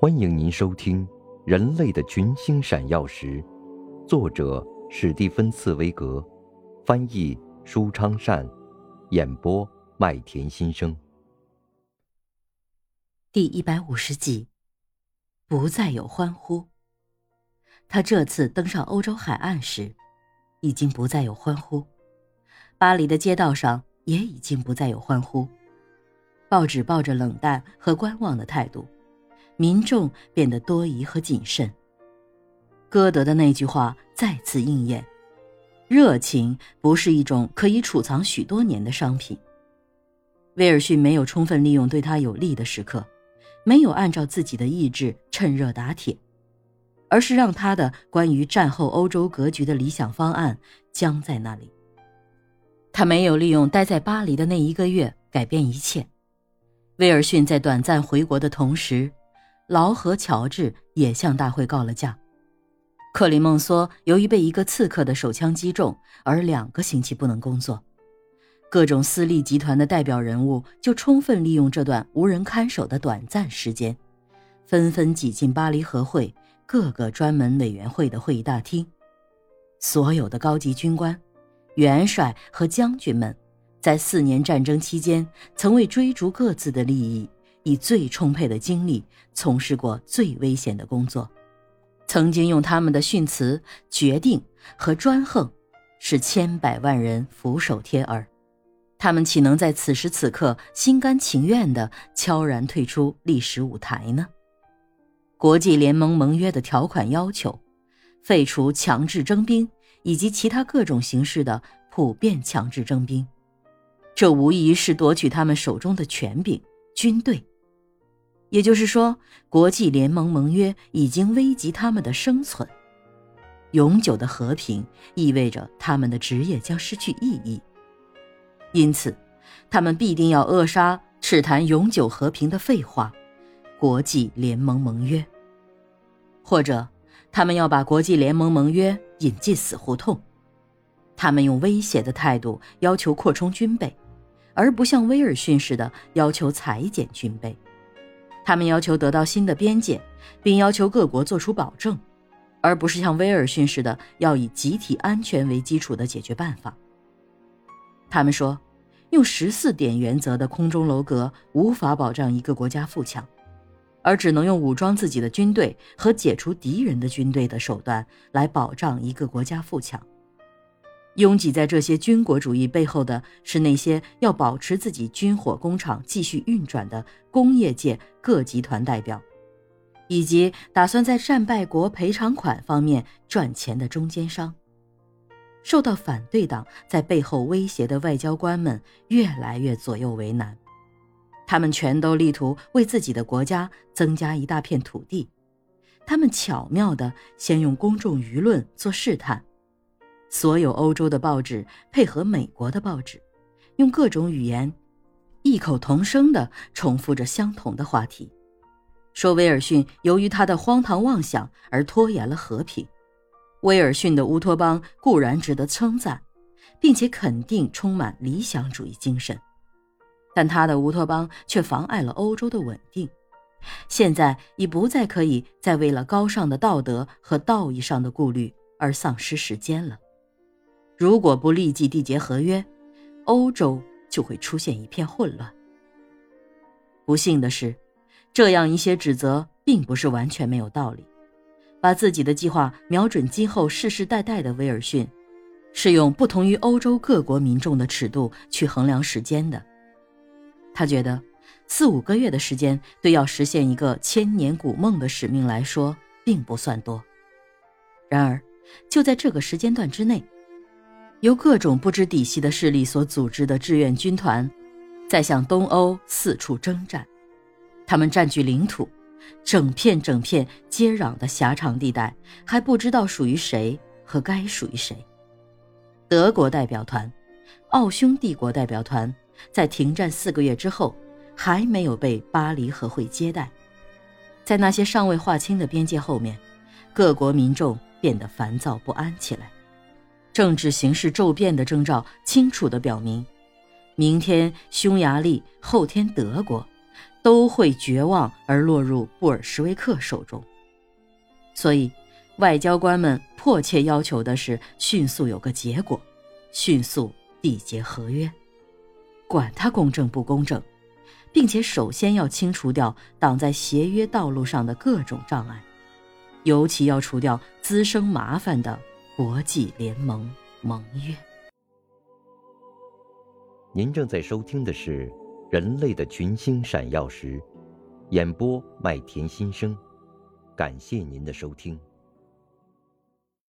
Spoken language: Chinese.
欢迎您收听《人类的群星闪耀时》，作者史蒂芬·茨威格，翻译舒昌善，演播麦田心声。第一百五十集，不再有欢呼。他这次登上欧洲海岸时，已经不再有欢呼。巴黎的街道上也已经不再有欢呼。报纸抱着冷淡和观望的态度。民众变得多疑和谨慎。歌德的那句话再次应验：热情不是一种可以储藏许多年的商品。威尔逊没有充分利用对他有利的时刻，没有按照自己的意志趁热打铁，而是让他的关于战后欧洲格局的理想方案僵在那里。他没有利用待在巴黎的那一个月改变一切。威尔逊在短暂回国的同时。劳和乔治也向大会告了假。克里孟梭由于被一个刺客的手枪击中，而两个星期不能工作。各种私立集团的代表人物就充分利用这段无人看守的短暂时间，纷纷挤进巴黎和会各个专门委员会的会议大厅。所有的高级军官、元帅和将军们，在四年战争期间，曾为追逐各自的利益。以最充沛的精力从事过最危险的工作，曾经用他们的训词、决定和专横，使千百万人俯首帖耳。他们岂能在此时此刻心甘情愿地悄然退出历史舞台呢？国际联盟盟约的条款要求，废除强制征兵以及其他各种形式的普遍强制征兵，这无疑是夺取他们手中的权柄——军队。也就是说，国际联盟盟约已经危及他们的生存。永久的和平意味着他们的职业将失去意义，因此，他们必定要扼杀赤谈永久和平的废话——国际联盟盟约，或者，他们要把国际联盟盟约引进死胡同。他们用威胁的态度要求扩充军备，而不像威尔逊似的要求裁减军备。他们要求得到新的边界，并要求各国做出保证，而不是像威尔逊似的要以集体安全为基础的解决办法。他们说，用十四点原则的空中楼阁无法保障一个国家富强，而只能用武装自己的军队和解除敌人的军队的手段来保障一个国家富强。拥挤在这些军国主义背后的是那些要保持自己军火工厂继续运转的工业界各集团代表，以及打算在战败国赔偿款方面赚钱的中间商。受到反对党在背后威胁的外交官们越来越左右为难，他们全都力图为自己的国家增加一大片土地，他们巧妙地先用公众舆论做试探。所有欧洲的报纸配合美国的报纸，用各种语言异口同声地重复着相同的话题，说威尔逊由于他的荒唐妄想而拖延了和平。威尔逊的乌托邦固然值得称赞，并且肯定充满理想主义精神，但他的乌托邦却妨碍了欧洲的稳定。现在已不再可以再为了高尚的道德和道义上的顾虑而丧失时间了。如果不立即缔结合约，欧洲就会出现一片混乱。不幸的是，这样一些指责并不是完全没有道理。把自己的计划瞄准今后世世代代的威尔逊，是用不同于欧洲各国民众的尺度去衡量时间的。他觉得，四五个月的时间对要实现一个千年古梦的使命来说并不算多。然而，就在这个时间段之内。由各种不知底细的势力所组织的志愿军团，在向东欧四处征战。他们占据领土，整片整片接壤的狭长地带，还不知道属于谁和该属于谁。德国代表团、奥匈帝国代表团在停战四个月之后，还没有被巴黎和会接待。在那些尚未划清的边界后面，各国民众变得烦躁不安起来。政治形势骤变的征兆清楚地表明，明天匈牙利，后天德国，都会绝望而落入布尔什维克手中。所以，外交官们迫切要求的是迅速有个结果，迅速缔结合约，管它公正不公正，并且首先要清除掉挡在协约道路上的各种障碍，尤其要除掉滋生麻烦的国际联盟盟约。您正在收听的是《人类的群星闪耀时》，演播麦田心声，感谢您的收听。